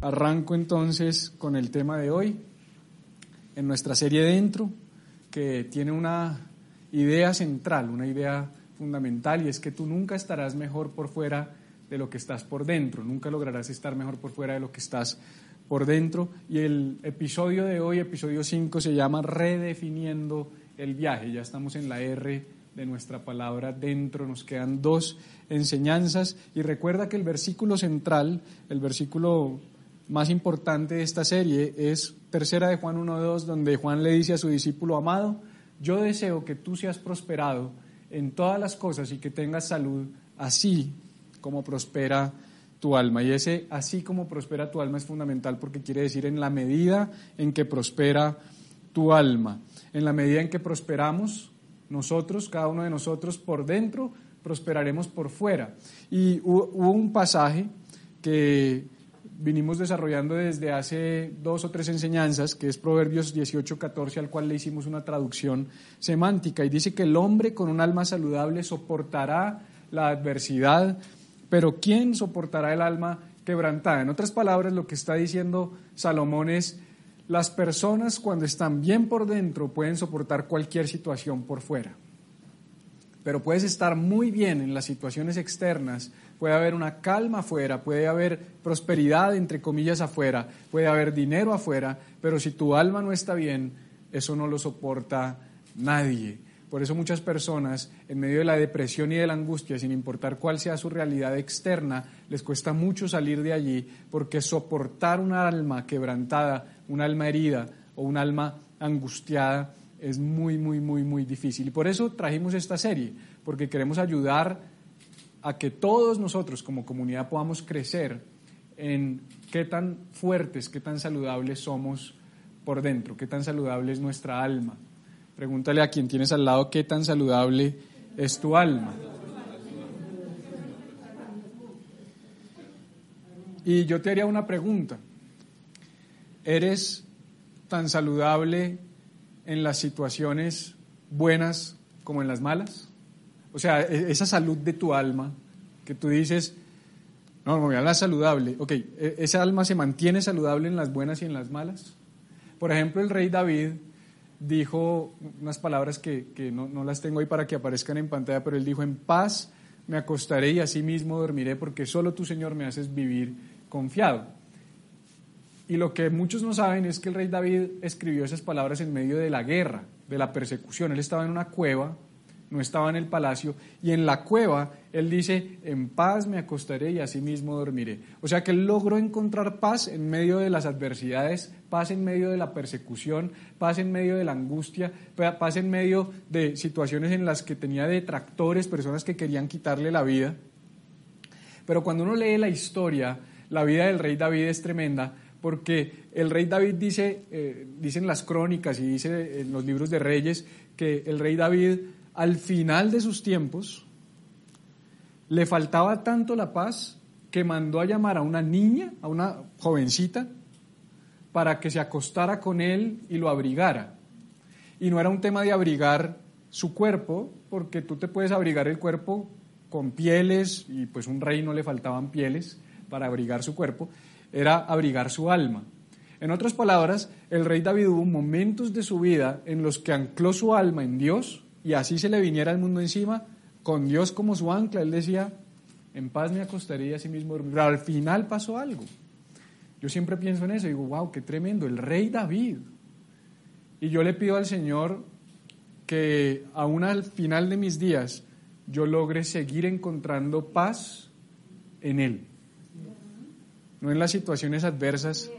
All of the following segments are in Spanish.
Arranco entonces con el tema de hoy, en nuestra serie Dentro, que tiene una idea central, una idea fundamental, y es que tú nunca estarás mejor por fuera de lo que estás por dentro, nunca lograrás estar mejor por fuera de lo que estás por dentro. Y el episodio de hoy, episodio 5, se llama Redefiniendo el viaje. Ya estamos en la R de nuestra palabra dentro, nos quedan dos enseñanzas y recuerda que el versículo central, el versículo más importante de esta serie es tercera de Juan 1.2, donde Juan le dice a su discípulo amado, yo deseo que tú seas prosperado en todas las cosas y que tengas salud, así como prospera tu alma. Y ese así como prospera tu alma es fundamental porque quiere decir en la medida en que prospera tu alma. En la medida en que prosperamos, nosotros, cada uno de nosotros, por dentro, prosperaremos por fuera. Y hubo un pasaje que vinimos desarrollando desde hace dos o tres enseñanzas, que es Proverbios 18, 14, al cual le hicimos una traducción semántica, y dice que el hombre con un alma saludable soportará la adversidad, pero ¿quién soportará el alma quebrantada? En otras palabras, lo que está diciendo Salomón es, las personas cuando están bien por dentro pueden soportar cualquier situación por fuera, pero puedes estar muy bien en las situaciones externas, puede haber una calma afuera, puede haber prosperidad entre comillas afuera, puede haber dinero afuera, pero si tu alma no está bien, eso no lo soporta nadie. Por eso muchas personas, en medio de la depresión y de la angustia, sin importar cuál sea su realidad externa, les cuesta mucho salir de allí, porque soportar una alma quebrantada, un alma herida o un alma angustiada es muy, muy, muy, muy difícil. Y por eso trajimos esta serie, porque queremos ayudar a que todos nosotros como comunidad podamos crecer en qué tan fuertes, qué tan saludables somos por dentro, qué tan saludable es nuestra alma. Pregúntale a quien tienes al lado qué tan saludable es tu alma. Y yo te haría una pregunta. ¿Eres tan saludable en las situaciones buenas como en las malas? O sea, e-, esa salud de tu alma, que tú dices, no, alma es saludable. Ok, ¿e-, ¿esa alma se mantiene saludable en las buenas y en las malas? Por ejemplo, el rey David dijo unas palabras que, no, no, las tengo ahí para que aparezcan en pantalla, pero él dijo, en paz me acostaré y así mismo dormiré, porque solo tu Señor me haces vivir confiado. Y lo que muchos no saben es que el rey David escribió esas palabras en medio de la guerra, de la persecución. Él estaba en una cueva, no estaba en el palacio, y en la cueva él dice, en paz me acostaré y así mismo dormiré. O sea que él logró encontrar paz en medio de las adversidades, paz en medio de la persecución, paz en medio de la angustia, paz en medio de situaciones en las que tenía detractores, personas que querían quitarle la vida. Pero cuando uno lee la historia, la vida del rey David es tremenda, porque el rey David dice, eh, dicen las crónicas y dice en los libros de reyes, que el rey David al final de sus tiempos le faltaba tanto la paz que mandó a llamar a una niña, a una jovencita, para que se acostara con él y lo abrigara. Y no era un tema de abrigar su cuerpo, porque tú te puedes abrigar el cuerpo con pieles, y pues un rey no le faltaban pieles para abrigar su cuerpo, era abrigar su alma. En otras palabras, el rey David hubo momentos de su vida en los que ancló su alma en Dios y así se le viniera el mundo encima, con Dios como su ancla. Él decía, en paz me acostaría a sí mismo. Pero al final pasó algo. Yo siempre pienso en eso y digo, wow, qué tremendo, el rey David. Y yo le pido al Señor que aún al final de mis días yo logre seguir encontrando paz en Él no en las situaciones adversas,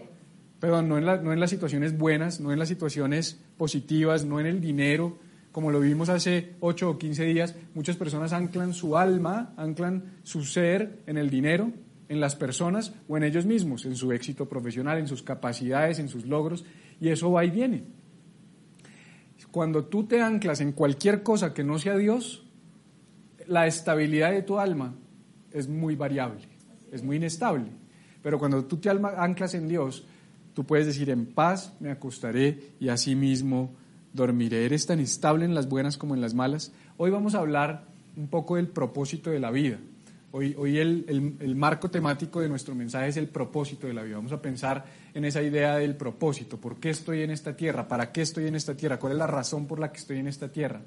perdón, no en, no en las situaciones buenas, no en las situaciones positivas, no en el dinero, como lo vimos hace 8 o 15 días, muchas personas anclan su alma, anclan su ser en el dinero, en las personas o en ellos mismos, en su éxito profesional, en sus capacidades, en sus logros, y eso va y viene. Cuando tú te anclas en cualquier cosa que no sea Dios, la estabilidad de tu alma es muy variable, es muy inestable. Pero cuando tú te anclas en Dios, tú puedes decir, en paz me acostaré y así mismo dormiré. Eres tan estable en las buenas como en las malas. Hoy vamos a hablar un poco del propósito de la vida. Hoy, hoy el, el, marco temático de nuestro mensaje es el propósito de la vida. Vamos a pensar en esa idea del propósito. ¿Por qué estoy en esta tierra? ¿Para qué estoy en esta tierra? ¿Cuál es la razón por la que estoy en esta tierra?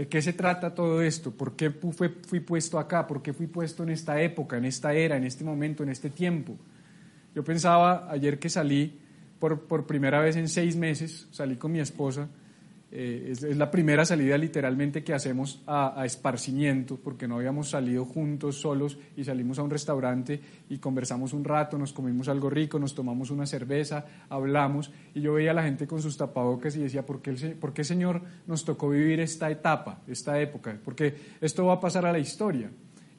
¿De qué se trata todo esto? ¿Por qué fui, fui puesto acá? ¿Por qué fui puesto en esta época, en esta era, en este momento, en este tiempo? Yo pensaba ayer que salí por, por primera vez en seis meses, salí con mi esposa eh, es, la primera salida literalmente que hacemos a, esparcimiento, porque no habíamos salido juntos, solos, y salimos a un restaurante y conversamos un rato, nos comimos algo rico, nos tomamos una cerveza, hablamos, y yo veía a la gente con sus tapabocas y decía, ¿por qué, ¿por qué Señor nos tocó vivir esta etapa, esta época? Porque esto va a pasar a la historia.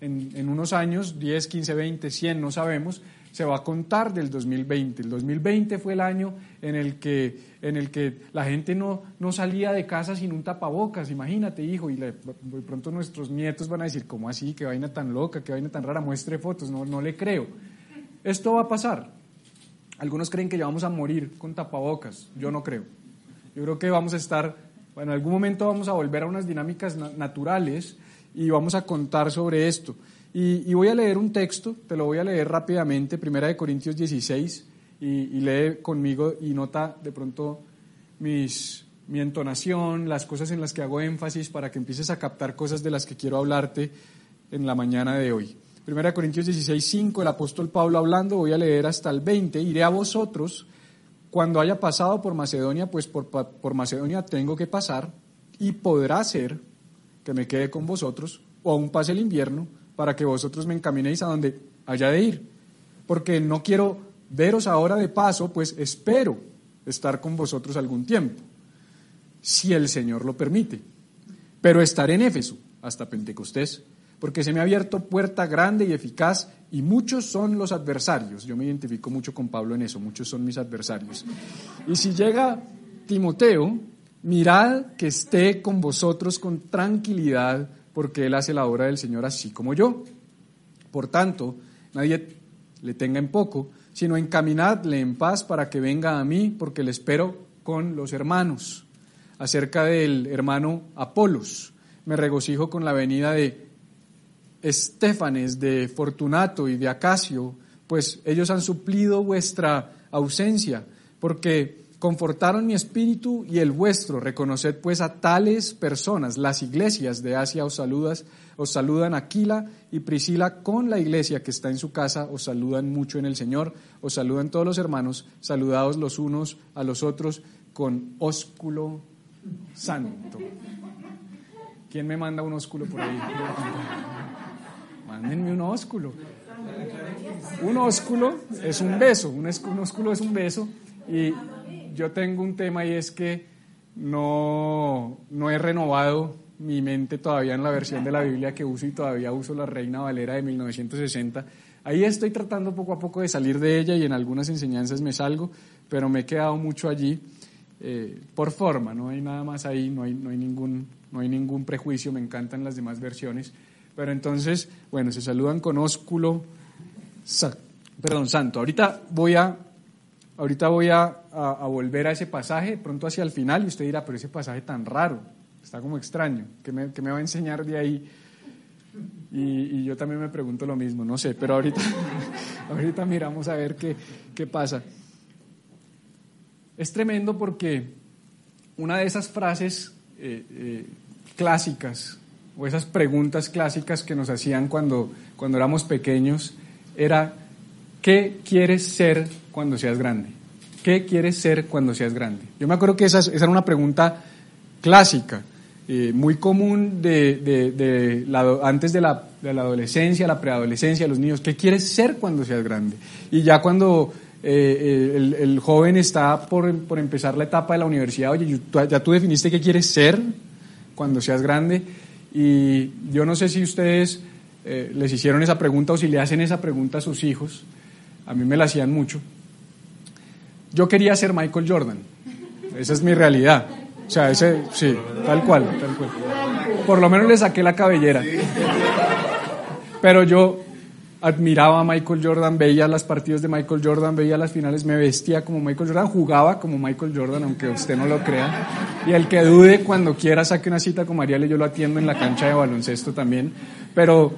En, en unos años, 10, 15, 20, 100, no sabemos, se va a contar del 2020. El 2020 fue el año en el que, en el que la gente no, no salía de casa sin un tapabocas, imagínate, hijo, y de pronto nuestros nietos van a decir, ¿cómo así? ¿Qué vaina tan loca? ¿Qué vaina tan rara? Muestre fotos, no, no le creo. Esto va a pasar. Algunos creen que ya vamos a morir con tapabocas, yo no creo. Yo creo que vamos a estar, bueno, en algún momento vamos a volver a unas dinámicas naturales y vamos a contar sobre esto. Y, voy a leer un texto, te lo voy a leer rápidamente, Primera de Corintios 16, y, lee conmigo y nota de pronto mis, mi entonación, las cosas en las que hago énfasis para que empieces a captar cosas de las que quiero hablarte en la mañana de hoy. Primera de Corintios 16, 5, el apóstol Pablo hablando, voy a leer hasta el 20, iré a vosotros cuando haya pasado por Macedonia, pues por, por Macedonia tengo que pasar y podrá ser que me quede con vosotros o aún pase el invierno para que vosotros me encaminéis a donde haya de ir. Porque no quiero veros ahora de paso, pues espero estar con vosotros algún tiempo, si el Señor lo permite. Pero estaré en Éfeso hasta Pentecostés, porque se me ha abierto puerta grande y eficaz y muchos son los adversarios. Yo me identifico mucho con Pablo en eso, muchos son mis adversarios. Y si llega Timoteo, mirad que esté con vosotros con tranquilidad porque Él hace la obra del Señor así como yo. Por tanto, nadie le tenga en poco, sino encaminadle en paz para que venga a mí, porque le espero con los hermanos. Acerca del hermano Apolos, me regocijo con la venida de Estefanes, de Fortunato y de Acacio, pues ellos han suplido vuestra ausencia, porque confortaron mi espíritu y el vuestro. Reconoced pues a tales personas. Las iglesias de Asia os, saludas, os saludan Aquila y Priscila con la iglesia que está en su casa. Os saludan mucho en el Señor. Os saludan todos los hermanos. Saludados los unos a los otros con ósculo santo. ¿Quién me manda un ósculo por ahí? Mándenme un ósculo. Un ósculo es un beso, un ósculo es un beso y yo tengo un tema y es que no, no he renovado mi mente todavía en la versión de la Biblia que uso y todavía uso la Reina Valera de 1960. Ahí estoy tratando poco a poco de salir de ella y en algunas enseñanzas me salgo, pero me he quedado mucho allí eh, por forma, no hay nada más ahí, no hay, no, hay ningún, no hay ningún prejuicio, me encantan las demás versiones. Pero entonces, bueno, se saludan con ósculo, perdón, santo. Ahorita voy a Ahorita voy a, volver a ese pasaje, pronto hacia el final, y usted dirá, pero ese pasaje tan raro, está como extraño, ¿qué me, va a enseñar de ahí? Y, yo también me pregunto lo mismo, no sé, pero ahorita, ahorita miramos a ver qué, qué pasa. Es tremendo porque una de esas frases eh, eh, clásicas o esas preguntas clásicas que nos hacían cuando, cuando éramos pequeños era, ¿qué quieres ser cuando seas grande? ¿Qué quieres ser cuando seas grande? Yo me acuerdo que esa, era una pregunta clásica, eh, muy común de, antes de la, adolescencia, la preadolescencia, los niños. ¿Qué quieres ser cuando seas grande? Y ya cuando eh, el, el, joven está por, por, empezar la etapa de la universidad, oye, ya tú definiste qué quieres ser cuando seas grande, y yo no sé si ustedes eh, les hicieron esa pregunta o si le hacen esa pregunta a sus hijos, a mí me la hacían mucho. Yo quería ser Michael Jordan, esa es mi realidad. O sea, ese, sí, tal cual, tal cual. Por lo menos le saqué la cabellera. Pero yo admiraba a Michael Jordan, veía los partidos de Michael Jordan, veía las finales, me vestía como Michael Jordan, jugaba como Michael Jordan, aunque usted no lo crea. Y el que dude cuando quiera saque una cita con Mariale, yo lo atiendo en la cancha de baloncesto también. Pero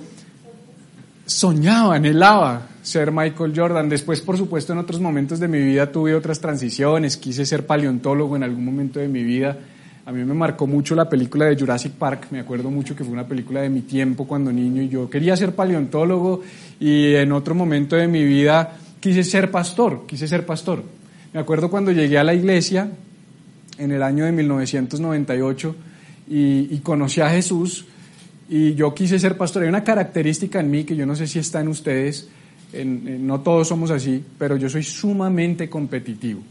soñaba, anhelaba ser Michael Jordan. Después, por supuesto, en otros momentos de mi vida tuve otras transiciones, quise ser paleontólogo en algún momento de mi vida. A mí me marcó mucho la película de Jurassic Park, me acuerdo mucho que fue una película de mi tiempo cuando niño y yo quería ser paleontólogo y en otro momento de mi vida quise ser pastor, quise ser pastor. Me acuerdo cuando llegué a la iglesia en el año de 1998 y, conocí a Jesús y yo quise ser pastor. Hay una característica en mí que yo no sé si está en ustedes, no todos somos así, pero yo soy sumamente competitivo.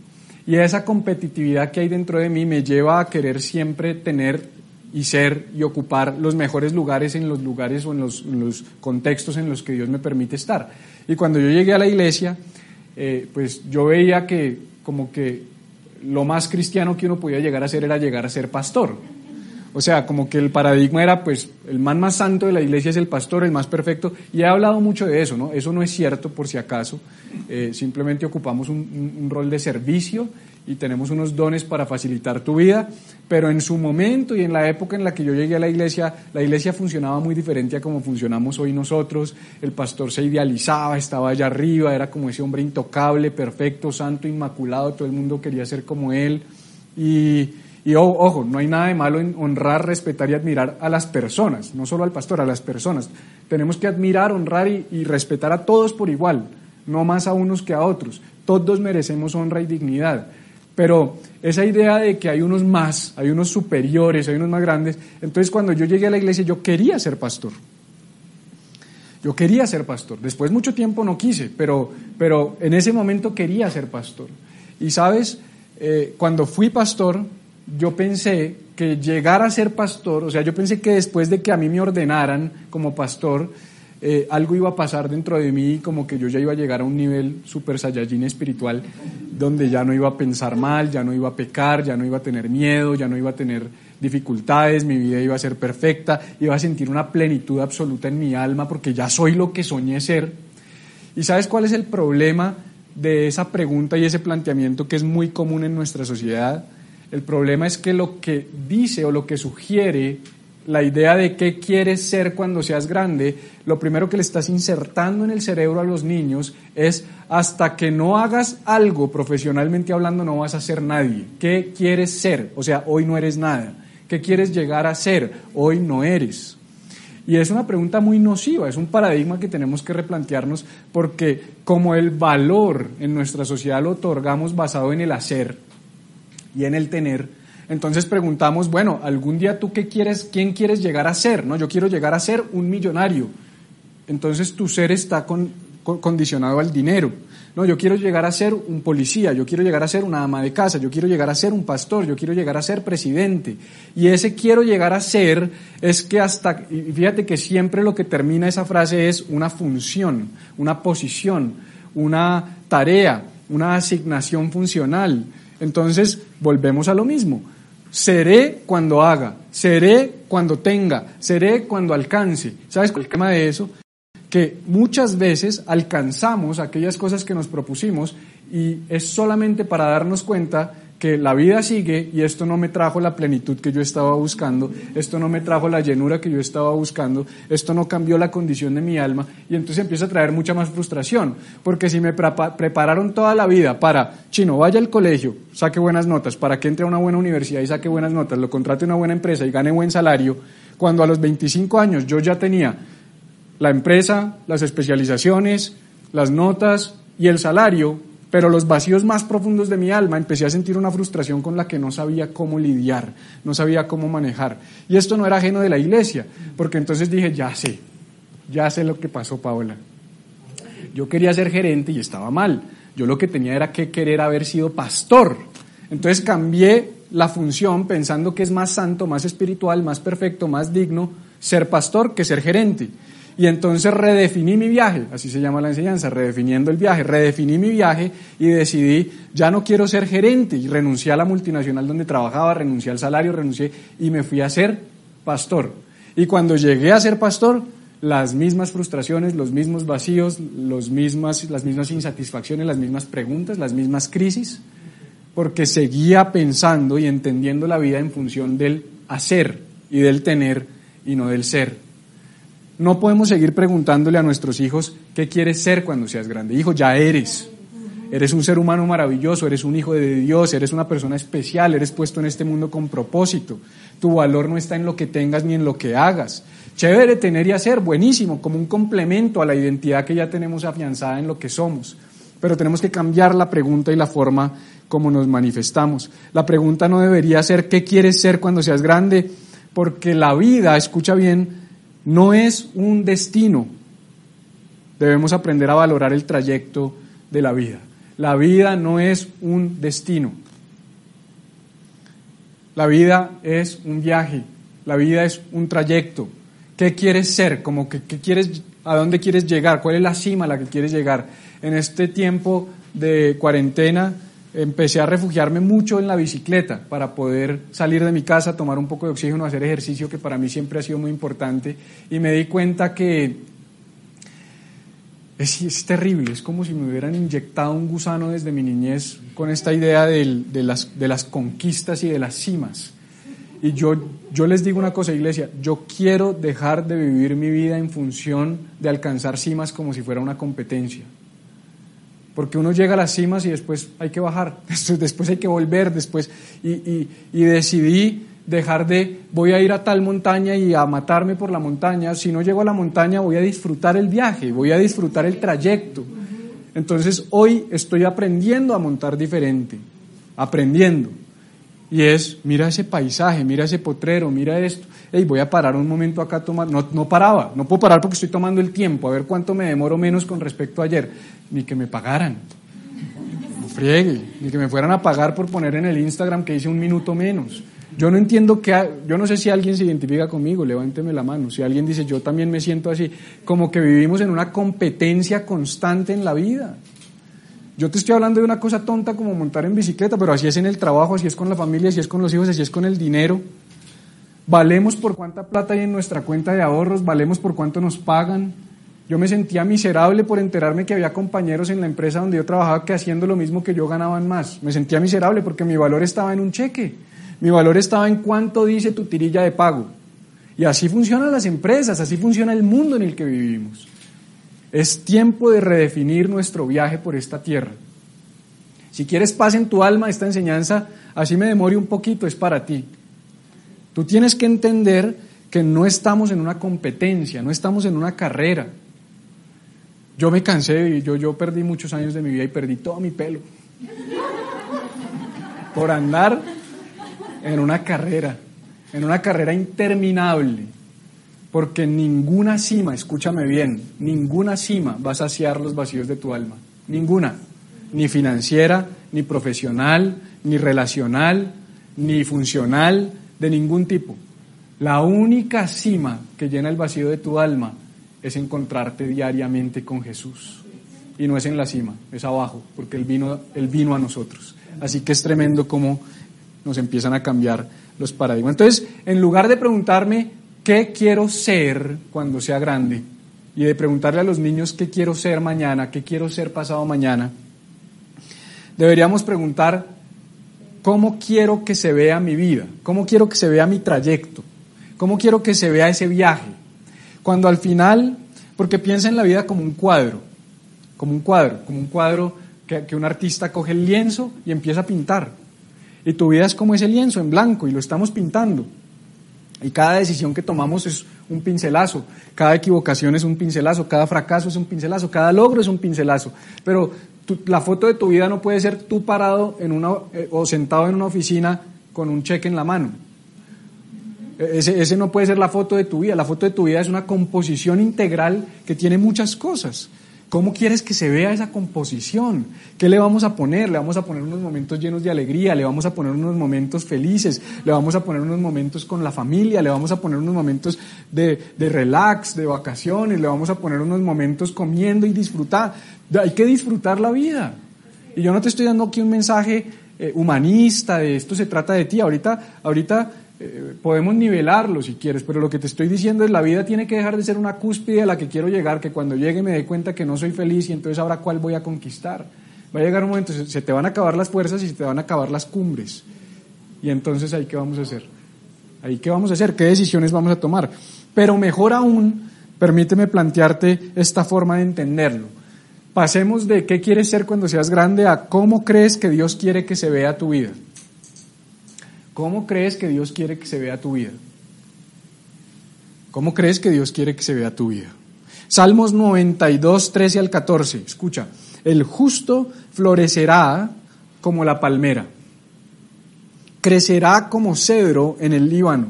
Y esa competitividad que hay dentro de mí me lleva a querer siempre tener y ser y ocupar los mejores lugares en los lugares o en los, contextos en los que Dios me permite estar. Y cuando yo llegué a la iglesia, eh, pues yo veía que como que lo más cristiano que uno podía llegar a ser era llegar a ser pastor. O sea, como que el paradigma era, pues, el man más santo de la iglesia es el pastor, el más perfecto, y he hablado mucho de eso, ¿no? Eso no es cierto, por si acaso, eh, simplemente ocupamos un, rol de servicio y tenemos unos dones para facilitar tu vida, pero en su momento y en la época en la que yo llegué a la iglesia, la iglesia funcionaba muy diferente a como funcionamos hoy nosotros, el pastor se idealizaba, estaba allá arriba, era como ese hombre intocable, perfecto, santo, inmaculado, todo el mundo quería ser como él, y y ojo, no hay nada de malo en honrar, respetar y admirar a las personas, no solo al pastor, a las personas. Tenemos que admirar, honrar y, respetar a todos por igual, no más a unos que a otros. Todos merecemos honra y dignidad. Pero esa idea de que hay unos más, hay unos superiores, hay unos más grandes, entonces cuando yo llegué a la iglesia yo quería ser pastor. Yo quería ser pastor. Después mucho tiempo no quise, pero, pero en ese momento quería ser pastor. Y sabes, eh, cuando fui pastor, yo pensé que llegar a ser pastor, o sea, yo pensé que después de que a mí me ordenaran como pastor, eh, algo iba a pasar dentro de mí, como que yo ya iba a llegar a un nivel super saiyajin espiritual, donde ya no iba a pensar mal, ya no iba a pecar, ya no iba a tener miedo, ya no iba a tener dificultades, mi vida iba a ser perfecta, iba a sentir una plenitud absoluta en mi alma, porque ya soy lo que soñé ser. ¿Y sabes cuál es el problema de esa pregunta y ese planteamiento que es muy común en nuestra sociedad? El problema es que lo que dice o lo que sugiere la idea de qué quieres ser cuando seas grande, lo primero que le estás insertando en el cerebro a los niños es hasta que no hagas algo profesionalmente hablando no vas a ser nadie. ¿Qué quieres ser? O sea, hoy no eres nada. ¿Qué quieres llegar a ser? Hoy no eres. Y es una pregunta muy nociva, es un paradigma que tenemos que replantearnos porque como el valor en nuestra sociedad lo otorgamos basado en el hacer, y en el tener, entonces preguntamos, bueno, algún día tú qué quieres, quién quieres llegar a ser, ¿no? Yo quiero llegar a ser un millonario. Entonces tu ser está condicionado al dinero. No, yo quiero llegar a ser un policía, yo quiero llegar a ser una ama de casa, yo quiero llegar a ser un pastor, yo quiero llegar a ser presidente. Y ese quiero llegar a ser es que hasta, y fíjate que siempre lo que termina esa frase es una función, una posición, una tarea, una asignación funcional. Entonces, volvemos a lo mismo. Seré cuando haga, seré cuando tenga, seré cuando alcance. ¿Sabes cuál es el tema de eso? Que muchas veces alcanzamos aquellas cosas que nos propusimos y es solamente para darnos cuenta que la vida sigue y esto no me trajo la plenitud que yo estaba buscando, esto no me trajo la llenura que yo estaba buscando, esto no cambió la condición de mi alma y entonces empieza a traer mucha más frustración, porque si me prepararon toda la vida para, chino, vaya al colegio, saque buenas notas, para que entre a una buena universidad y saque buenas notas, lo contrate una buena empresa y gane buen salario, cuando a los 25 años yo ya tenía la empresa, las especializaciones, las notas y el salario, pero los vacíos más profundos de mi alma empecé a sentir una frustración con la que no sabía cómo lidiar, no sabía cómo manejar. Y esto no era ajeno de la iglesia, porque entonces dije, ya sé, ya sé lo que pasó, Paola. Yo quería ser gerente y estaba mal. Yo lo que tenía era que querer haber sido pastor. Entonces cambié la función pensando que es más santo, más espiritual, más perfecto, más digno ser pastor que ser gerente. Y entonces redefiní mi viaje, así se llama la enseñanza, redefiniendo el viaje. Redefiní mi viaje y decidí, ya no quiero ser gerente. Y renuncié a la multinacional donde trabajaba, renuncié al salario, renuncié y me fui a ser pastor. Y cuando llegué a ser pastor, las mismas frustraciones, los mismos vacíos, los mismas, las mismas insatisfacciones, las mismas preguntas, las mismas crisis, porque seguía pensando y entendiendo la vida en función del hacer y del tener y no del ser. No podemos seguir preguntándole a nuestros hijos qué quieres ser cuando seas grande. Hijo, ya eres. Eres un ser humano maravilloso, eres un hijo de Dios, eres una persona especial, eres puesto en este mundo con propósito. Tu valor no está en lo que tengas ni en lo que hagas. Chévere tener y hacer, buenísimo, como un complemento a la identidad que ya tenemos afianzada en lo que somos. Pero tenemos que cambiar la pregunta y la forma como nos manifestamos. La pregunta no debería ser ¿qué quieres ser cuando seas grande? Porque la vida, escucha bien, no es un destino. Debemos aprender a valorar el trayecto de la vida. La vida no es un destino. La vida es un viaje, la vida es un trayecto. ¿Qué quieres ser? Como que, ¿qué quieres, ¿A dónde quieres llegar? ¿Cuál es la cima a la que quieres llegar? En este tiempo de cuarentena empecé a refugiarme mucho en la bicicleta para poder salir de mi casa, tomar un poco de oxígeno, hacer ejercicio, que para mí siempre ha sido muy importante. Y me di cuenta que es, terrible, es como si me hubieran inyectado un gusano desde mi niñez con esta idea de, las, de las conquistas y de las cimas. Y yo, yo les digo una cosa, iglesia, yo quiero dejar de vivir mi vida en función de alcanzar cimas como si fuera una competencia porque uno llega a las cimas y después hay que bajar, después hay que volver, después, y, decidí dejar de, voy a ir a tal montaña y a matarme por la montaña, si no llego a la montaña voy a disfrutar el viaje, voy a disfrutar el trayecto. Entonces hoy estoy aprendiendo a montar diferente, aprendiendo. Y es, mira ese paisaje, mira ese potrero, mira esto. Hey, voy a parar un momento acá a tomar. No, no paraba, no puedo parar porque estoy tomando el tiempo, a ver cuánto me demoro menos con respecto a ayer ni que me pagaran. No friegue, ni que me fueran a pagar por poner en el Instagram que hice un minuto menos. Yo no entiendo que, yo no sé si alguien se identifica conmigo, levánteme la mano. Si alguien dice, yo también me siento así, como que vivimos en una competencia constante en la vida. Yo te estoy hablando de una cosa tonta como montar en bicicleta, pero así es en el trabajo, así es con la familia, así es con los hijos, así es con el dinero. Valemos por cuánta plata hay en nuestra cuenta de ahorros, valemos por cuánto nos pagan, yo me sentía miserable por enterarme que había compañeros en la empresa donde yo trabajaba que haciendo lo mismo que yo ganaban más. Me sentía miserable porque mi valor estaba en un cheque. Mi valor estaba en cuánto dice tu tirilla de pago. Y así funcionan las empresas, así funciona el mundo en el que vivimos. Es tiempo de redefinir nuestro viaje por esta tierra. Si quieres paz en tu alma, esta enseñanza, así me demore un poquito, es para ti. Tú tienes que entender que no estamos en una competencia, no estamos en una carrera. Yo me cansé yo, yo perdí muchos años de mi vida y perdí todo mi pelo. Por andar en una carrera, en una carrera interminable. Porque ninguna cima, escúchame bien, ninguna cima va a saciar los vacíos de tu alma. Ninguna. Ni financiera, ni profesional, ni relacional, ni funcional, de ningún tipo. La única cima que llena el vacío de tu alma es encontrarte diariamente con Jesús. Y no es en la cima, es abajo, porque Él vino, él vino a nosotros. Así que es tremendo cómo nos empiezan a cambiar los paradigmas. Entonces, en lugar de preguntarme qué quiero ser cuando sea grande, y de preguntarle a los niños qué quiero ser mañana, qué quiero ser pasado mañana, deberíamos preguntar cómo quiero que se vea mi vida, cómo quiero que se vea mi trayecto, cómo quiero que se vea ese viaje, cuando al final, porque piensa en la vida como un cuadro, como un cuadro, como un cuadro que, un artista coge el lienzo y empieza a pintar. Y tu vida es como ese lienzo en blanco y lo estamos pintando. Y cada decisión que tomamos es un pincelazo, cada equivocación es un pincelazo, cada fracaso es un pincelazo, cada logro es un pincelazo. Pero la foto de tu vida no puede ser tú parado en una, eh, o sentado en una oficina con un cheque en la mano. Ese, no puede ser la foto de tu vida. La foto de tu vida es una composición integral que tiene muchas cosas. ¿Cómo quieres que se vea esa composición? ¿Qué le vamos a poner? Le vamos a poner unos momentos llenos de alegría, le vamos a poner unos momentos felices, le vamos a poner unos momentos con la familia, le vamos a poner unos momentos de, relax, de vacaciones, le vamos a poner unos momentos comiendo y disfrutar. Hay que disfrutar la vida. Y yo no te estoy dando aquí un mensaje eh, humanista de esto se trata de ti. Ahorita, ahorita eh, podemos nivelarlo si quieres, pero lo que te estoy diciendo es la vida tiene que dejar de ser una cúspide a la que quiero llegar, que cuando llegue me dé cuenta que no soy feliz y entonces ahora cuál voy a conquistar. Va a llegar un momento, se te van a acabar las fuerzas y se te van a acabar las cumbres. Y entonces ahí qué vamos a hacer? Ahí qué vamos a hacer? ¿Qué decisiones vamos a tomar? Pero mejor aún, permíteme plantearte esta forma de entenderlo. Pasemos de qué quieres ser cuando seas grande a cómo crees que Dios quiere que se vea tu vida. ¿Cómo crees que Dios quiere que se vea tu vida? ¿Cómo crees que Dios quiere que se vea tu vida? Salmos 92, 13 al 14. Escucha, el justo florecerá como la palmera, crecerá como cedro en el Líbano.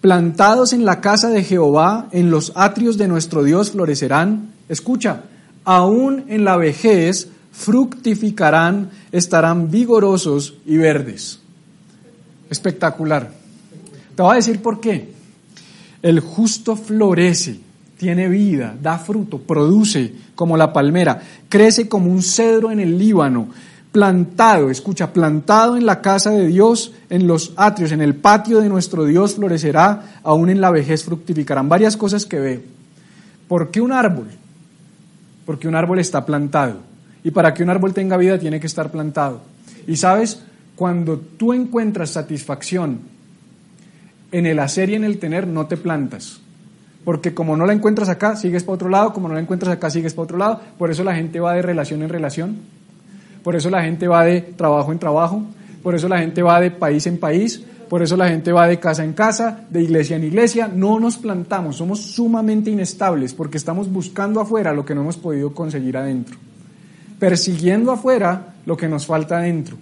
Plantados en la casa de Jehová, en los atrios de nuestro Dios florecerán. Escucha, aún en la vejez fructificarán, estarán vigorosos y verdes espectacular. Te voy a decir por qué. El justo florece, tiene vida, da fruto, produce como la palmera, crece como un cedro en el Líbano, plantado, escucha, plantado en la casa de Dios, en los atrios, en el patio de nuestro Dios florecerá, aún en la vejez fructificarán. Varias cosas que veo. ¿Por qué un árbol? Porque un árbol está plantado. Y para que un árbol tenga vida tiene que estar plantado. Y sabes, cuando tú encuentras satisfacción en el hacer y en el tener, no te plantas. Porque como no la encuentras acá, sigues para otro lado, como no la encuentras acá, sigues para otro lado. Por eso la gente va de relación en relación. Por eso la gente va de trabajo en trabajo. Por eso la gente va de país en país. Por eso la gente va de casa en casa, de iglesia en iglesia. No nos plantamos, somos sumamente inestables porque estamos buscando afuera lo que no hemos podido conseguir adentro. Persiguiendo afuera lo que nos falta adentro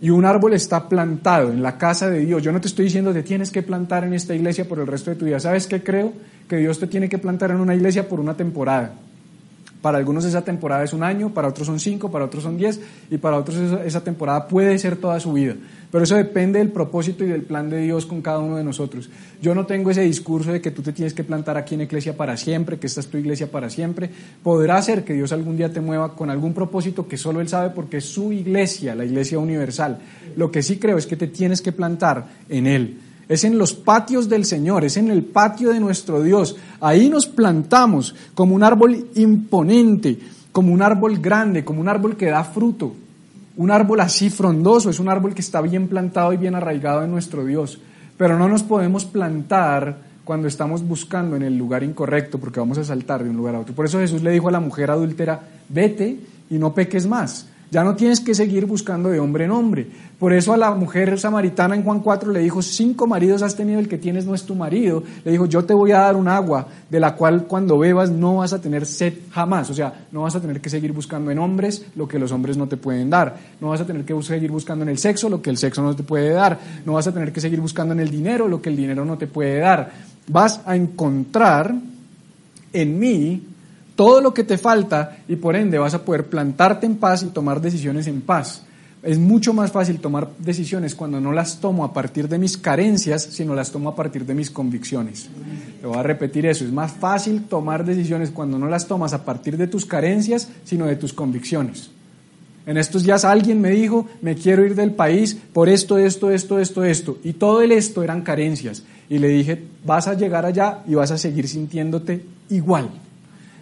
y un árbol está plantado en la casa de Dios, yo no te estoy diciendo que tienes que plantar en esta iglesia por el resto de tu vida. ¿Sabes qué creo? Que Dios te tiene que plantar en una iglesia por una temporada. Para algunos esa temporada es un año, para otros son cinco, para otros son diez y para otros esa, temporada puede ser toda su vida. Pero eso depende del propósito y del plan de Dios con cada uno de nosotros. Yo no tengo ese discurso de que tú te tienes que plantar aquí en iglesia para siempre, que esta es tu iglesia para siempre. Podrá ser que Dios algún día te mueva con algún propósito que solo Él sabe porque es su iglesia, la iglesia universal. Lo que sí creo es que te tienes que plantar en Él es en los patios del Señor, es en el patio de nuestro Dios. Ahí nos plantamos como un árbol imponente, como un árbol grande, como un árbol que da fruto. Un árbol así frondoso, es un árbol que está bien plantado y bien arraigado en nuestro Dios. Pero no nos podemos plantar cuando estamos buscando en el lugar incorrecto, porque vamos a saltar de un lugar a otro. Por eso Jesús le dijo a la mujer adúltera, vete y no peques más. Ya no tienes que seguir buscando de hombre en hombre. Por eso a la mujer samaritana en Juan 4 le dijo, cinco maridos has tenido, el que tienes no es tu marido. Le dijo, yo te voy a dar un agua de la cual cuando bebas no vas a tener sed jamás. O sea, no vas a tener que seguir buscando en hombres lo que los hombres no te pueden dar. No vas a tener que seguir buscando en el sexo lo que el sexo no te puede dar. No vas a tener que seguir buscando en el dinero lo que el dinero no te puede dar. Vas a encontrar en mí todo lo que te falta y por ende vas a poder plantarte en paz y tomar decisiones en paz. Es mucho más fácil tomar decisiones cuando no las tomo a partir de mis carencias, sino las tomo a partir de mis convicciones. Le voy a repetir eso, es más fácil tomar decisiones cuando no las tomas a partir de tus carencias, sino de tus convicciones. En estos días alguien me dijo, me quiero ir del país por esto, esto, esto, esto, esto. Y todo el esto eran carencias. Y le dije, vas a llegar allá y vas a seguir sintiéndote igual.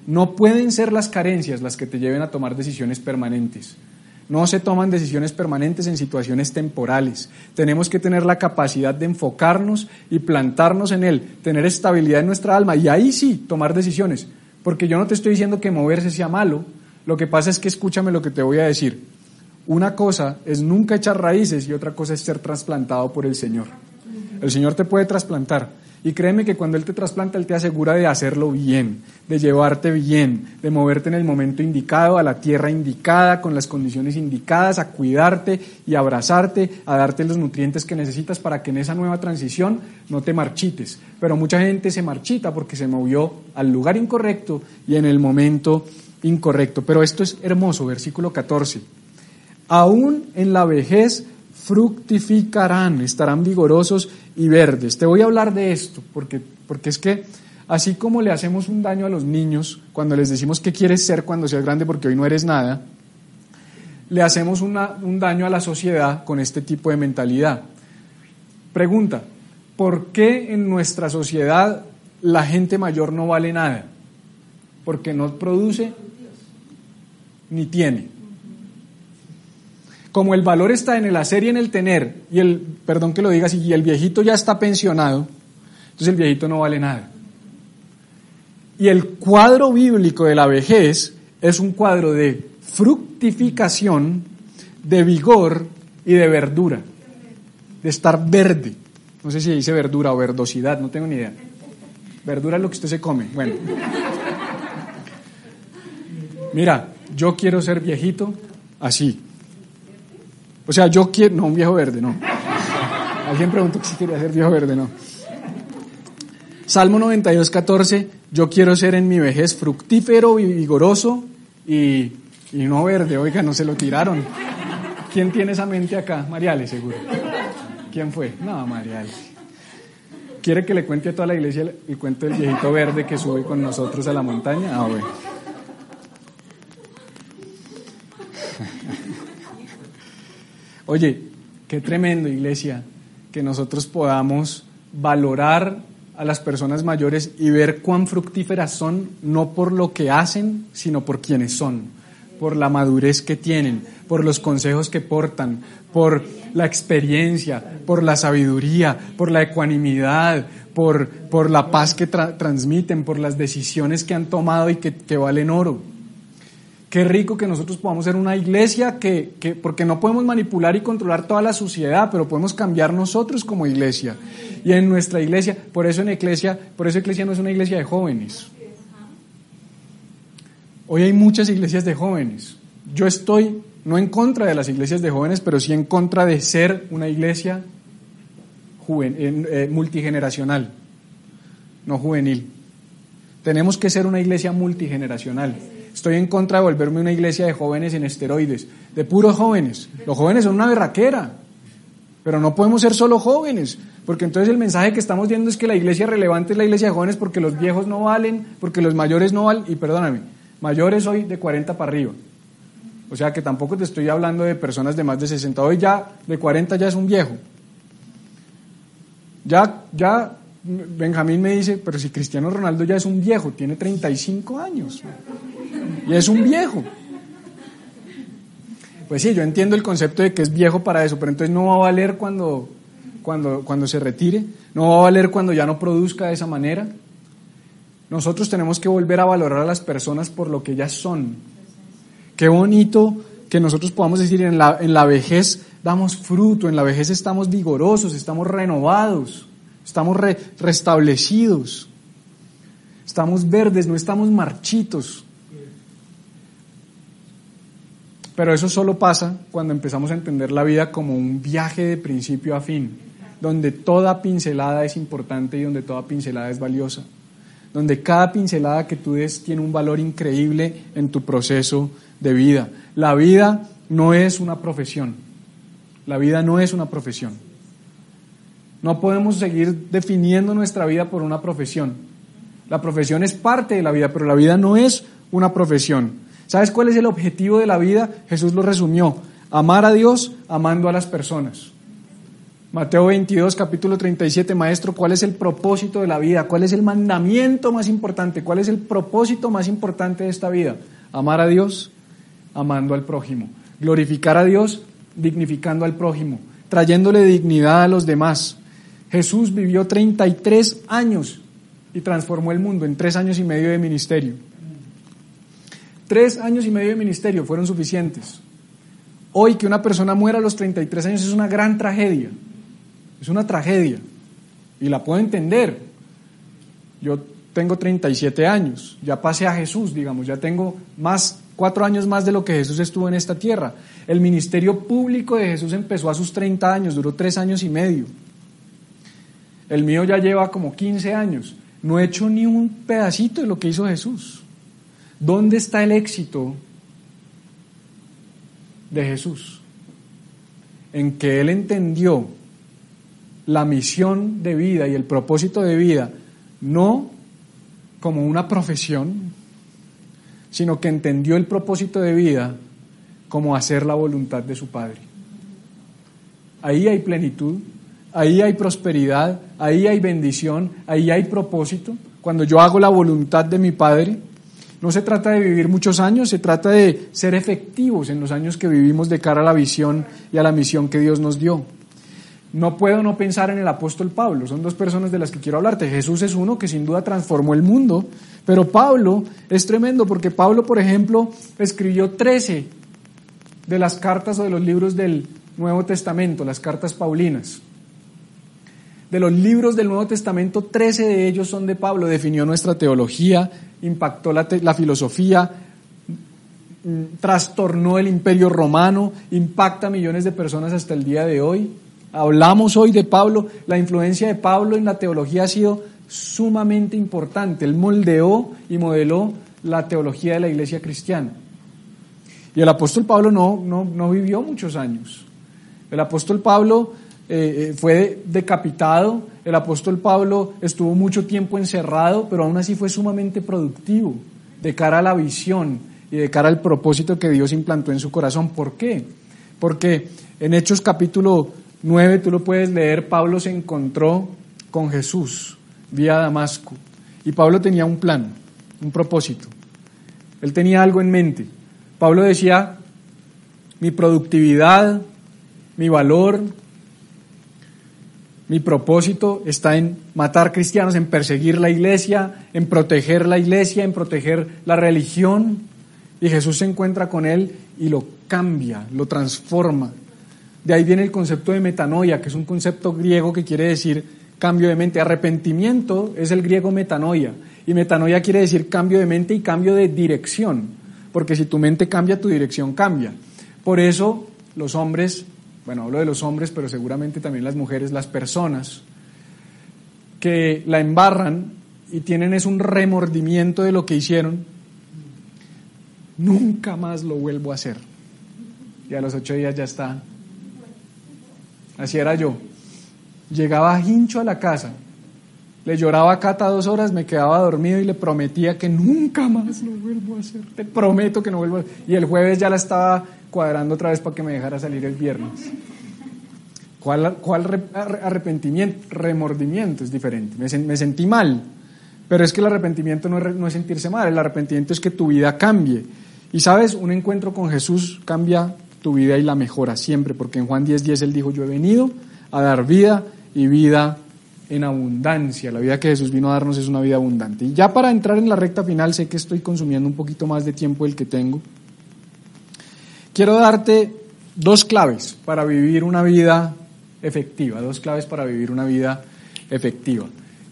No pueden ser las carencias las que te lleven a tomar decisiones permanentes. No se toman decisiones permanentes en situaciones temporales. Tenemos que tener la capacidad de enfocarnos y plantarnos en Él, tener estabilidad en nuestra alma y ahí sí tomar decisiones. Porque yo no te estoy diciendo que moverse sea malo. Lo que pasa es que escúchame lo que te voy a decir. Una cosa es nunca echar raíces y otra cosa es ser trasplantado por el Señor. El Señor te puede trasplantar, y créeme que cuando Él te trasplanta, Él te asegura de hacerlo bien, de llevarte bien, de moverte en el momento indicado, a la tierra indicada, con las condiciones indicadas, a cuidarte y abrazarte, a darte los nutrientes que necesitas para que en esa nueva transición no te marchites. Pero mucha gente se marchita porque se movió al lugar incorrecto y en el momento incorrecto. Pero esto es hermoso, versículo 14. Aún en la vejez fructificarán, estarán vigorosos y verdes. Te voy a hablar de esto, porque, porque es que así como le hacemos un daño a los niños cuando les decimos qué quieres ser cuando seas grande porque hoy no eres nada, le hacemos un daño a la sociedad con este tipo de mentalidad. Pregunta, ¿por qué en nuestra sociedad la gente mayor no vale nada? Porque no produce ni tiene. Como el valor está en el hacer y en el tener, y el, perdón que lo diga así, y el viejito ya está pensionado, entonces el viejito no vale nada. Y el cuadro bíblico de la vejez es un cuadro de fructificación, de vigor y de verdura, de estar verde. No sé si dice verdura o verdosidad, no tengo ni idea. Verdura es lo que usted se come. Bueno. Mira, yo quiero ser viejito así. O sea, yo quiero, no, un viejo verde, no. Alguien preguntó si quería ser viejo verde, no. Salmo 92, 14, yo quiero ser en mi vejez fructífero y vigoroso y, y no verde, oiga, no se lo tiraron. ¿Quién tiene esa mente acá? Mariale, seguro. ¿Quién fue? No, Mariale. ¿Quiere que le cuente a toda la iglesia el, cuento del viejito verde que sube con nosotros a la montaña? Ah, bueno. Oye, qué tremendo, iglesia, que nosotros podamos valorar a las personas mayores y ver cuán fructíferas son, no por lo que hacen, sino por quienes son, por la madurez que tienen, por los consejos que portan, por la experiencia, por la sabiduría, por la ecuanimidad, por, por la paz que transmiten, por las decisiones que han tomado y que, que valen oro. Qué rico que nosotros podamos ser una iglesia que, que, porque no podemos manipular y controlar toda la sociedad, pero podemos cambiar nosotros como iglesia. Y en nuestra iglesia, por eso en iglesia, por eso iglesia no es una iglesia de jóvenes. Hoy hay muchas iglesias de jóvenes. Yo estoy no en contra de las iglesias de jóvenes, pero sí en contra de ser una iglesia eh, multigeneracional, no juvenil. Tenemos que ser una iglesia multigeneracional. Estoy en contra de volverme una iglesia de jóvenes en esteroides, de puros jóvenes. Los jóvenes son una berraquera, pero no podemos ser solo jóvenes, porque entonces el mensaje que estamos viendo es que la iglesia relevante es la iglesia de jóvenes porque los viejos no valen, porque los mayores no valen, y perdóname, mayores hoy de 40 para arriba. O sea que tampoco te estoy hablando de personas de más de 60. Hoy ya de 40 ya es un viejo. Ya, ya Benjamín me dice, pero si Cristiano Ronaldo ya es un viejo, tiene 35 años. Y es un viejo. Pues sí, yo entiendo el concepto de que es viejo para eso, pero entonces no va a valer cuando, cuando, cuando se retire, no va a valer cuando ya no produzca de esa manera. Nosotros tenemos que volver a valorar a las personas por lo que ellas son. Qué bonito que nosotros podamos decir en la, en la vejez damos fruto, en la vejez estamos vigorosos, estamos renovados, estamos restablecidos, estamos verdes, no estamos marchitos. Pero eso solo pasa cuando empezamos a entender la vida como un viaje de principio a fin, donde toda pincelada es importante y donde toda pincelada es valiosa, donde cada pincelada que tú des tiene un valor increíble en tu proceso de vida. La vida no es una profesión, la vida no es una profesión. No podemos seguir definiendo nuestra vida por una profesión. La profesión es parte de la vida, pero la vida no es una profesión. ¿Sabes cuál es el objetivo de la vida? Jesús lo resumió. Amar a Dios amando a las personas. Mateo 22, capítulo 37, maestro, ¿cuál es el propósito de la vida? ¿Cuál es el mandamiento más importante? ¿Cuál es el propósito más importante de esta vida? Amar a Dios amando al prójimo. Glorificar a Dios dignificando al prójimo, trayéndole dignidad a los demás. Jesús vivió 33 años y transformó el mundo en tres años y medio de ministerio. Tres años y medio de ministerio fueron suficientes. Hoy que una persona muera a los 33 años es una gran tragedia. Es una tragedia. Y la puedo entender. Yo tengo 37 años, ya pasé a Jesús, digamos, ya tengo más, cuatro años más de lo que Jesús estuvo en esta tierra. El ministerio público de Jesús empezó a sus 30 años, duró tres años y medio. El mío ya lleva como 15 años. No he hecho ni un pedacito de lo que hizo Jesús. ¿Dónde está el éxito de Jesús? En que Él entendió la misión de vida y el propósito de vida no como una profesión, sino que entendió el propósito de vida como hacer la voluntad de su Padre. Ahí hay plenitud, ahí hay prosperidad, ahí hay bendición, ahí hay propósito. Cuando yo hago la voluntad de mi Padre, no se trata de vivir muchos años, se trata de ser efectivos en los años que vivimos de cara a la visión y a la misión que Dios nos dio. No puedo no pensar en el apóstol Pablo, son dos personas de las que quiero hablarte. Jesús es uno que sin duda transformó el mundo, pero Pablo es tremendo porque Pablo, por ejemplo, escribió 13 de las cartas o de los libros del Nuevo Testamento, las cartas paulinas. De los libros del Nuevo Testamento, 13 de ellos son de Pablo, definió nuestra teología, impactó la, filosofía, mm, trastornó el imperio romano, impacta a millones de personas hasta el día de hoy. Hablamos hoy de Pablo, la influencia de Pablo en la teología ha sido sumamente importante. Él moldeó y modeló la teología de la iglesia cristiana. Y el apóstol Pablo no, no, no vivió muchos años. El apóstol Pablo eh, eh, fue decapitado, el apóstol Pablo estuvo mucho tiempo encerrado, pero aún así fue sumamente productivo de cara a la visión y de cara al propósito que Dios implantó en su corazón. ¿Por qué? Porque en Hechos capítulo 9, tú lo puedes leer, Pablo se encontró con Jesús vía Damasco. Y Pablo tenía un plan, un propósito. Él tenía algo en mente. Pablo decía, mi productividad, mi valor, mi propósito está en matar cristianos, en perseguir la iglesia, en proteger la iglesia, en proteger la religión. Y Jesús se encuentra con él y lo cambia, lo transforma. De ahí viene el concepto de metanoia, que es un concepto griego que quiere decir cambio de mente. Arrepentimiento es el griego metanoia. Y metanoia quiere decir cambio de mente y cambio de dirección. Porque si tu mente cambia, tu dirección cambia. Por eso los hombres bueno, hablo de los hombres, pero seguramente también las mujeres, las personas que la embarran y tienen es un remordimiento de lo que hicieron, nunca más lo vuelvo a hacer. Y a los ocho días ya está. Así era yo. Llegaba hincho a la casa, le lloraba a Cata dos horas, me quedaba dormido y le prometía que nunca más lo vuelvo a hacer. Te prometo que no vuelvo a hacer. Y el jueves ya la estaba cuadrando otra vez para que me dejara salir el viernes. ¿Cuál, cuál arrepentimiento? Remordimiento es diferente. Me, sentí mal. Pero es que el arrepentimiento no es, no es sentirse mal, el arrepentimiento es que tu vida cambie. Y sabes, un encuentro con Jesús cambia tu vida y la mejora siempre, porque en Juan 10:10 10, él dijo, yo he venido a dar vida y vida en abundancia. La vida que Jesús vino a darnos es una vida abundante. Y ya para entrar en la recta final, sé que estoy consumiendo un poquito más de tiempo del que tengo. Quiero darte dos claves para vivir una vida efectiva, dos claves para vivir una vida efectiva.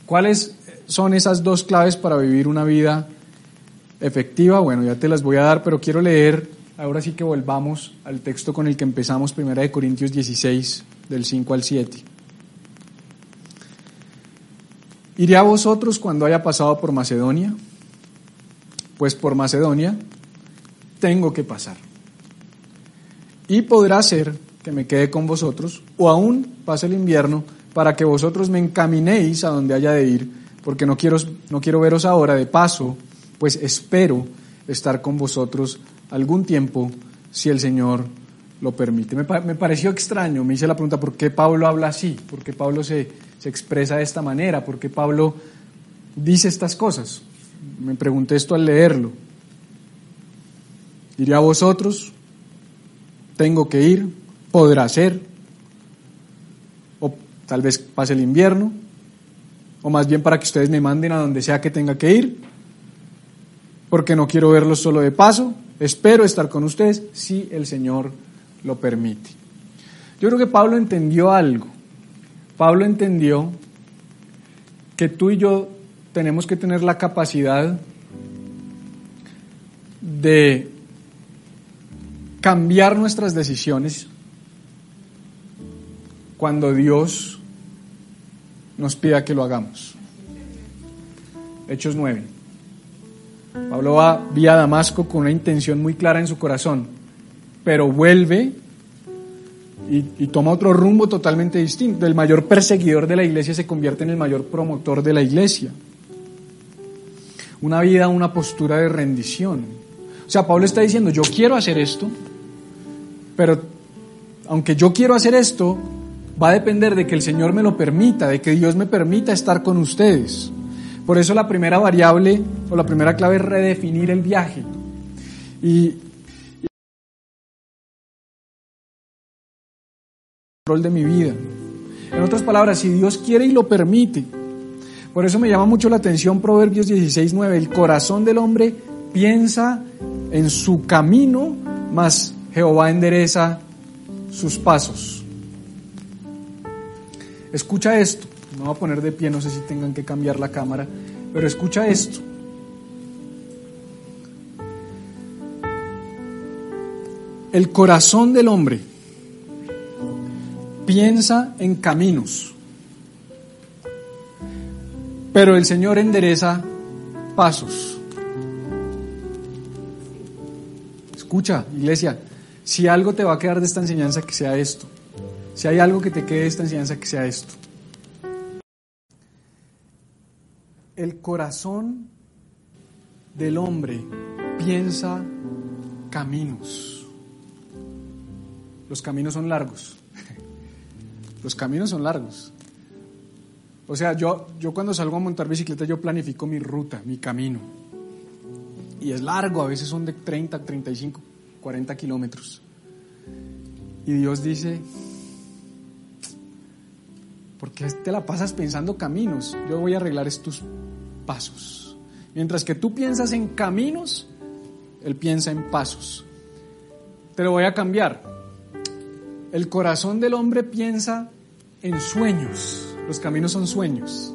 ¿Cuáles son esas dos claves para vivir una vida efectiva? Bueno, ya te las voy a dar, pero quiero leer, ahora sí que volvamos al texto con el que empezamos, 1 Corintios 16, del 5 al 7. ¿Iré a vosotros cuando haya pasado por Macedonia? Pues por Macedonia tengo que pasar. Y podrá ser que me quede con vosotros, o aún pase el invierno, para que vosotros me encaminéis a donde haya de ir, porque no quiero, no quiero veros ahora de paso, pues espero estar con vosotros algún tiempo, si el Señor lo permite. Me, pareció extraño, me hice la pregunta, ¿por qué Pablo habla así? ¿Por qué Pablo se, se expresa de esta manera? ¿Por qué Pablo dice estas cosas? Me pregunté esto al leerlo. Iré a vosotros, tengo que ir, podrá ser, o tal vez pase el invierno, o más bien para que ustedes me manden a donde sea que tenga que ir, porque no quiero verlos solo de paso, espero estar con ustedes si el Señor lo permite. Yo creo que Pablo entendió algo. Pablo entendió que tú y yo tenemos que tener la capacidad de cambiar nuestras decisiones cuando Dios nos pida que lo hagamos. Hechos 9. Pablo va vía Damasco con una intención muy clara en su corazón, pero vuelve y, toma otro rumbo totalmente distinto. El mayor perseguidor de la iglesia se convierte en el mayor promotor de la iglesia. Una vida, una postura de rendición. O sea, Pablo está diciendo, yo quiero hacer esto, pero aunque yo quiero hacer esto, va a depender de que el Señor me lo permita, de que Dios me permita estar con ustedes. Por eso la primera variable o la primera clave es redefinir el viaje. Y, control de mi vida. En otras palabras, si Dios quiere y lo permite. Por eso me llama mucho la atención Proverbios 16:9, el corazón del hombre piensa en su camino, mas Jehová endereza sus pasos. Escucha esto, me voy a poner de pie, no sé si tengan que cambiar la cámara, pero escucha esto. El corazón del hombre piensa en caminos, pero el Señor endereza pasos. Escucha, iglesia, si algo te va a quedar de esta enseñanza, que sea esto. Si hay algo que te quede de esta enseñanza, que sea esto. El corazón del hombre piensa caminos. Los caminos son largos. Los caminos son largos. O sea, yo, yo cuando salgo a montar bicicleta, yo planifico mi ruta, mi camino. Y es largo, a veces son de 30, 35, 40 kilómetros. Y Dios dice, ¿por qué te la pasas pensando caminos? Yo voy a arreglar estos pasos. Mientras que tú piensas en caminos, Él piensa en pasos. Te lo voy a cambiar. El corazón del hombre piensa en sueños. Los caminos son sueños.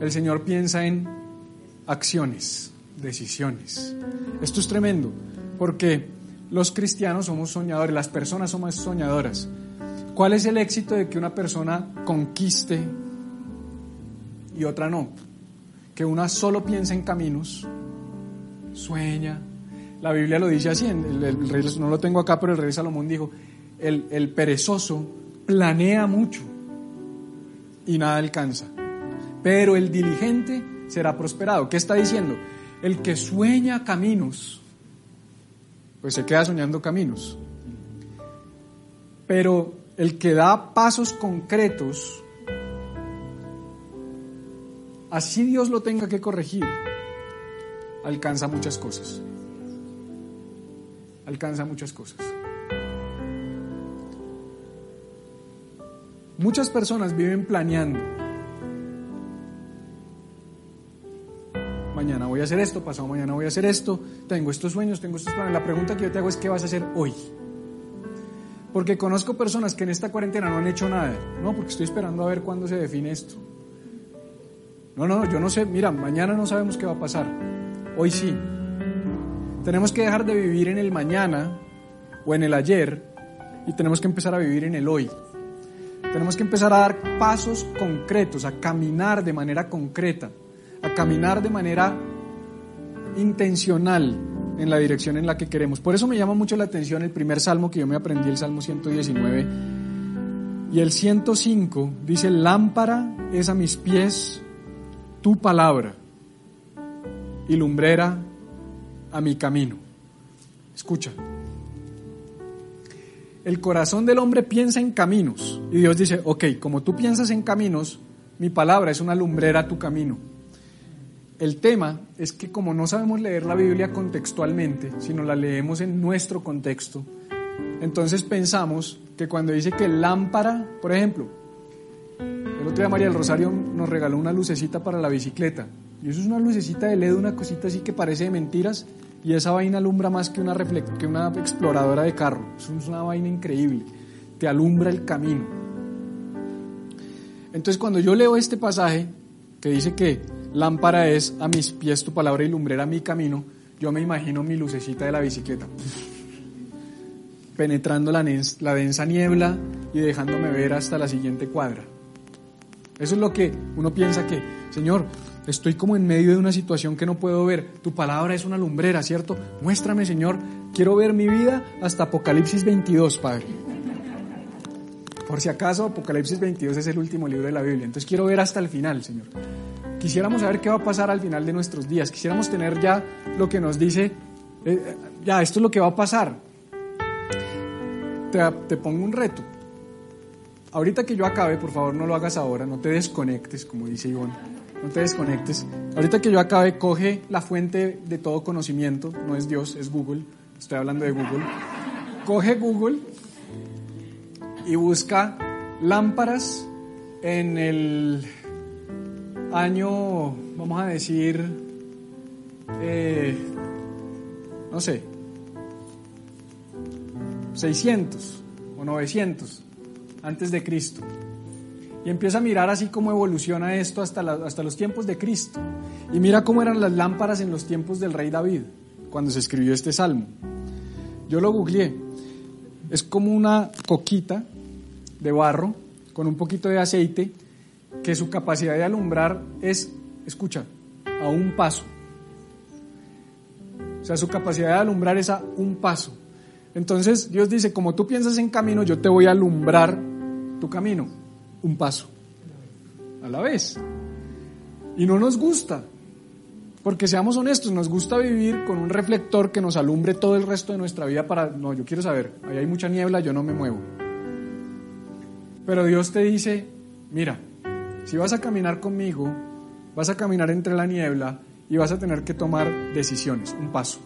El Señor piensa en acciones, decisiones. Esto es tremendo, porque los cristianos somos soñadores, las personas somos soñadoras. ¿Cuál es el éxito de que una persona conquiste y otra no? Que una solo piensa en caminos, sueña. La Biblia lo dice así, el, rey, no lo tengo acá, pero el rey Salomón dijo, el, el perezoso planea mucho y nada alcanza. Pero el diligente será prosperado. ¿Qué está diciendo? El que sueña caminos, pues se queda soñando caminos. Pero el que da pasos concretos, así Dios lo tenga que corregir, alcanza muchas cosas. Alcanza muchas cosas. Muchas personas viven planeando. Voy a hacer esto, pasado mañana voy a hacer esto, tengo estos sueños, tengo estos planes. La pregunta que yo te hago es ¿qué vas a hacer hoy? Porque conozco personas que en esta cuarentena no han hecho nada. No, porque estoy esperando a ver cuándo se define esto. No, no, yo no sé. Mira, mañana no sabemos qué va a pasar. Hoy sí. Tenemos que dejar de vivir en el mañana o en el ayer y tenemos que empezar a vivir en el hoy. Tenemos que empezar a dar pasos concretos, a caminar de manera concreta, a caminar de manera intencional en la dirección en la que queremos. Por eso me llama mucho la atención el primer salmo que yo me aprendí, el Salmo 119. Y el 105 dice, lámpara es a mis pies tu palabra y lumbrera a mi camino. Escucha, el corazón del hombre piensa en caminos. Y Dios dice, ok, como tú piensas en caminos, mi palabra es una lumbrera a tu camino. El tema es que como no sabemos leer la Biblia contextualmente, sino la leemos en nuestro contexto, entonces pensamos que cuando dice que lámpara, por ejemplo, el otro día María del Rosario nos regaló una lucecita para la bicicleta. Y eso es una lucecita de LED, una cosita así que parece de mentiras, y esa vaina alumbra más que una, que una exploradora de carro. Es una vaina increíble. Te alumbra el camino. Entonces cuando yo leo este pasaje que dice que lámpara es a mis pies tu palabra y lumbrera mi camino, yo me imagino mi lucecita de la bicicleta penetrando la, densa niebla y dejándome ver hasta la siguiente cuadra. Eso es lo que uno piensa que, Señor, Estoy como en medio de una situación que no puedo ver. Tu palabra es una lumbrera, ¿cierto? Muéstrame, Señor. Quiero ver mi vida hasta Apocalipsis 22, Padre. Por si acaso, Apocalipsis 22 es el último libro de la Biblia. Entonces quiero ver hasta el final, Señor. Quisiéramos saber qué va a pasar al final de nuestros días. Quisiéramos tener ya lo que nos dice, eh, ya, esto es lo que va a pasar. Te, te pongo un reto. Ahorita que yo acabe, por favor no lo hagas ahora, no te desconectes, como dice Ivonne, no te desconectes. Ahorita que yo acabe, coge la fuente de todo conocimiento, no es Dios, es Google, estoy hablando de Google. Coge Google y busca lámparas en el año, vamos a decir, eh, no sé, 600 o 900 antes de Cristo. Y empieza a mirar así cómo evoluciona esto hasta, hasta los tiempos de Cristo. Y mira cómo eran las lámparas en los tiempos del rey David, cuando se escribió este salmo. Yo lo googleé. Es como una coquita de barro con un poquito de aceite que su capacidad de alumbrar es, escucha, a un paso. O sea, su capacidad de alumbrar es a un paso. Entonces Dios dice, como tú piensas en camino, yo te voy a alumbrar tu camino, un paso, a la vez. Y no nos gusta, porque seamos honestos, nos gusta vivir con un reflector que nos alumbre todo el resto de nuestra vida para, no, yo quiero saber, ahí hay mucha niebla, yo no me muevo. Pero Dios te dice, mira, si vas a caminar conmigo, vas a caminar entre la niebla y vas a tener que tomar decisiones, un paso,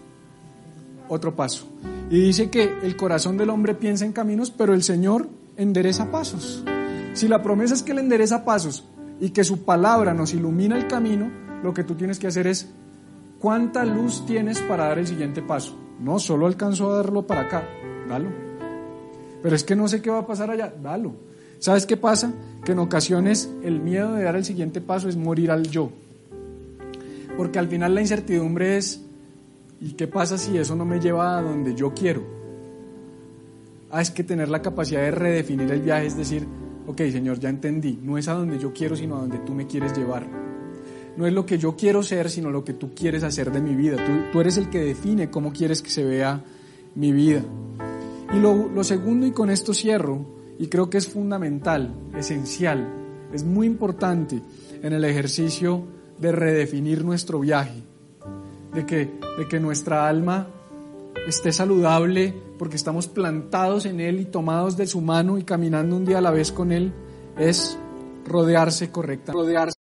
otro paso. Y dice que el corazón del hombre piensa en caminos, pero el Señor endereza pasos. Si la promesa es que Él endereza pasos y que su palabra nos ilumina el camino, lo que tú tienes que hacer es, ¿cuánta luz tienes para dar el siguiente paso? No, solo alcanzo a darlo para acá, dalo. Pero es que no sé qué va a pasar allá, dalo. ¿Sabes qué pasa? Que en ocasiones el miedo de dar el siguiente paso es morir al yo. Porque al final la incertidumbre es, ¿y qué pasa si eso no me lleva a donde yo quiero? Ah, es que tener la capacidad de redefinir el viaje, es decir, ok, Señor, ya entendí, no es a donde yo quiero, sino a donde tú me quieres llevar. No es lo que yo quiero ser, sino lo que tú quieres hacer de mi vida. Tú, eres el que define cómo quieres que se vea mi vida. Y lo, lo segundo, y con esto cierro, y creo que es fundamental, esencial, es muy importante en el ejercicio de redefinir nuestro viaje, de que, de que nuestra alma esté saludable porque estamos plantados en Él y tomados de su mano y caminando un día a la vez con Él, es rodearse correctamente. Rodearse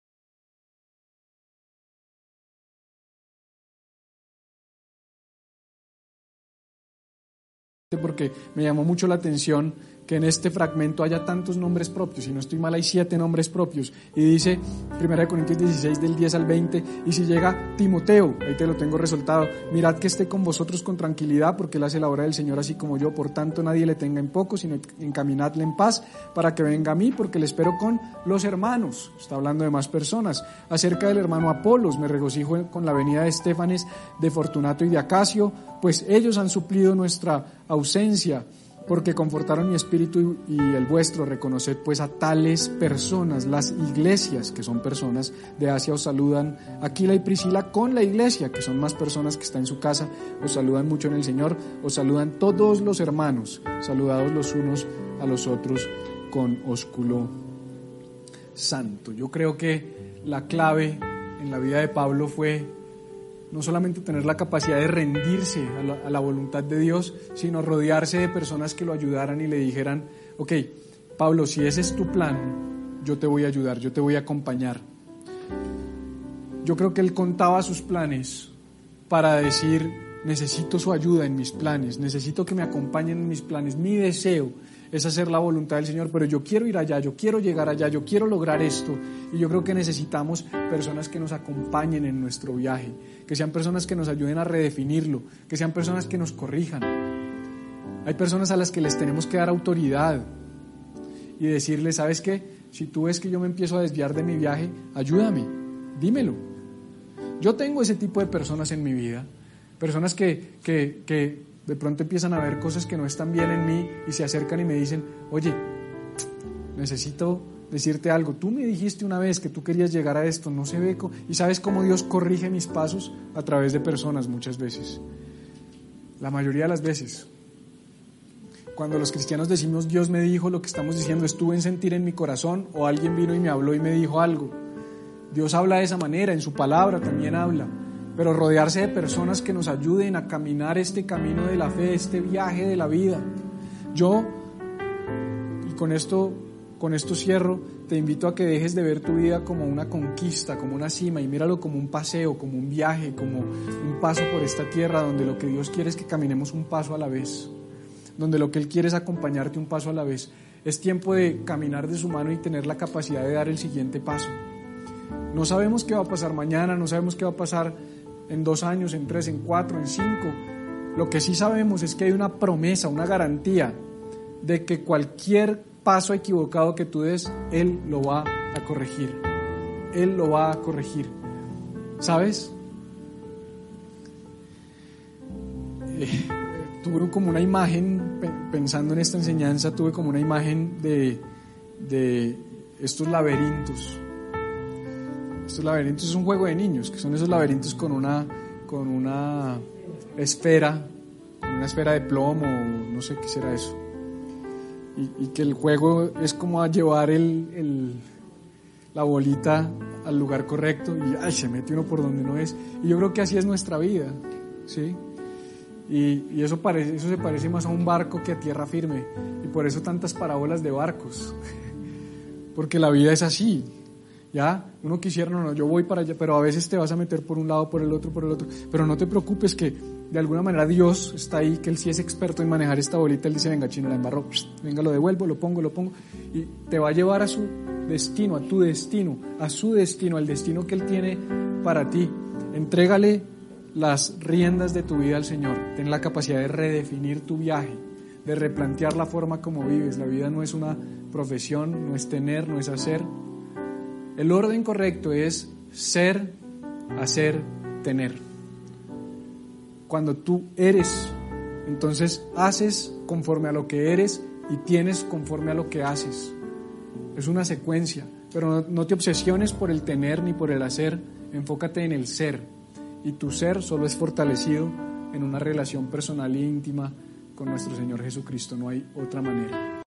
porque me llamó mucho la atención que en este fragmento haya tantos nombres propios, si no estoy mal hay siete nombres propios, y dice 1 Corintios 16 del 10 al 20, y si llega Timoteo, ahí te lo tengo resultado, mirad que esté con vosotros con tranquilidad, porque él hace la obra del Señor así como yo, por tanto nadie le tenga en poco, sino encaminadle en paz, para que venga a mí, porque le espero con los hermanos, está hablando de más personas, acerca del hermano Apolos, me regocijo con la venida de Estefanes, de Fortunato y de Acacio, pues ellos han suplido nuestra ausencia, porque confortaron mi espíritu y el vuestro. Reconoced pues a tales personas, las iglesias, que son personas de Asia, os saludan Aquila y Priscila con la iglesia, que son más personas que están en su casa, os saludan mucho en el Señor, os saludan todos los hermanos, saludados los unos a los otros con ósculo santo. Yo creo que la clave en la vida de Pablo fue no solamente tener la capacidad de rendirse a la, voluntad de Dios, sino rodearse de personas que lo ayudaran y le dijeran, ok, Pablo, si ese es tu plan, yo te voy a ayudar, yo te voy a acompañar. Yo creo que él contaba sus planes para decir, necesito su ayuda en mis planes, necesito que me acompañen en mis planes, mi deseo es hacer la voluntad del Señor, pero yo quiero ir allá, yo quiero llegar allá, yo quiero lograr esto. Y yo creo que necesitamos personas que nos acompañen en nuestro viaje, que sean personas que nos ayuden a redefinirlo, que sean personas que nos corrijan. Hay personas a las que les tenemos que dar autoridad y decirles, ¿sabes qué? Si tú ves que yo me empiezo a desviar de mi viaje, ayúdame, dímelo. Yo tengo ese tipo de personas en mi vida, personas que, que, que de pronto empiezan a ver cosas que no están bien en mí y se acercan y me dicen, oye, necesito decirte algo. Tú me dijiste una vez que tú querías llegar a esto, no se ve. Y sabes cómo Dios corrige mis pasos a través de personas muchas veces. La mayoría de las veces. Cuando los cristianos decimos Dios me dijo, lo que estamos diciendo estuve en sentir en mi corazón o alguien vino y me habló y me dijo algo. Dios habla de esa manera, en su palabra también habla. Pero rodearse de personas que nos ayuden a caminar este camino de la fe, este viaje de la vida. Yo, y con esto con esto cierro, te invito a que dejes de ver tu vida como una conquista, como una cima, y míralo como un paseo, como un viaje, como un paso por esta tierra donde lo que Dios quiere es que caminemos un paso a la vez, donde lo que Él quiere es acompañarte un paso a la vez. Es tiempo de caminar de su mano y tener la capacidad de dar el siguiente paso. No sabemos qué va a pasar mañana, no sabemos qué va a pasar en dos años, en tres, en cuatro, en cinco. Lo que sí sabemos es que hay una promesa, una garantía de que cualquier paso equivocado que tú des, Él lo va a corregir. Él lo va a corregir. ¿Sabes? Eh, tuve como una imagen, pensando en esta enseñanza, tuve como una imagen de, estos laberintos. Estos laberintos es un juego de niños, que son esos laberintos con una, con una esfera, una esfera de plomo, no sé qué será eso y, que el juego es como a llevar el, la bolita al lugar correcto y ay, se mete uno por donde no es. Y yo creo que así es nuestra vida, ¿sí? Y, y, eso, parece, eso se parece más a un barco que a tierra firme. Y por eso tantas parábolas de barcos. Porque la vida es así. ¿Ya? Uno quisiera, no, no, yo voy para allá, pero a veces te vas a meter por un lado, por el otro, por el otro. Pero no te preocupes que de alguna manera Dios está ahí, que Él sí es experto en manejar esta bolita, Él dice, venga, chino, la embarró, venga, lo devuelvo, lo pongo, lo pongo, y te va a llevar a su destino, a tu destino, a su destino, al destino que Él tiene para ti. Entrégale las riendas de tu vida al Señor, ten la capacidad de redefinir tu viaje, de replantear la forma como vives. La vida no es una profesión, no es tener, no es hacer. El orden correcto es ser, hacer, tener cuando tú eres. Entonces haces conforme a lo que eres y tienes conforme a lo que haces. Es una secuencia, pero no, te obsesiones por el tener ni por el hacer, enfócate en el ser. Y tu ser solo es fortalecido en una relación personal e íntima con nuestro Señor Jesucristo, no hay otra manera.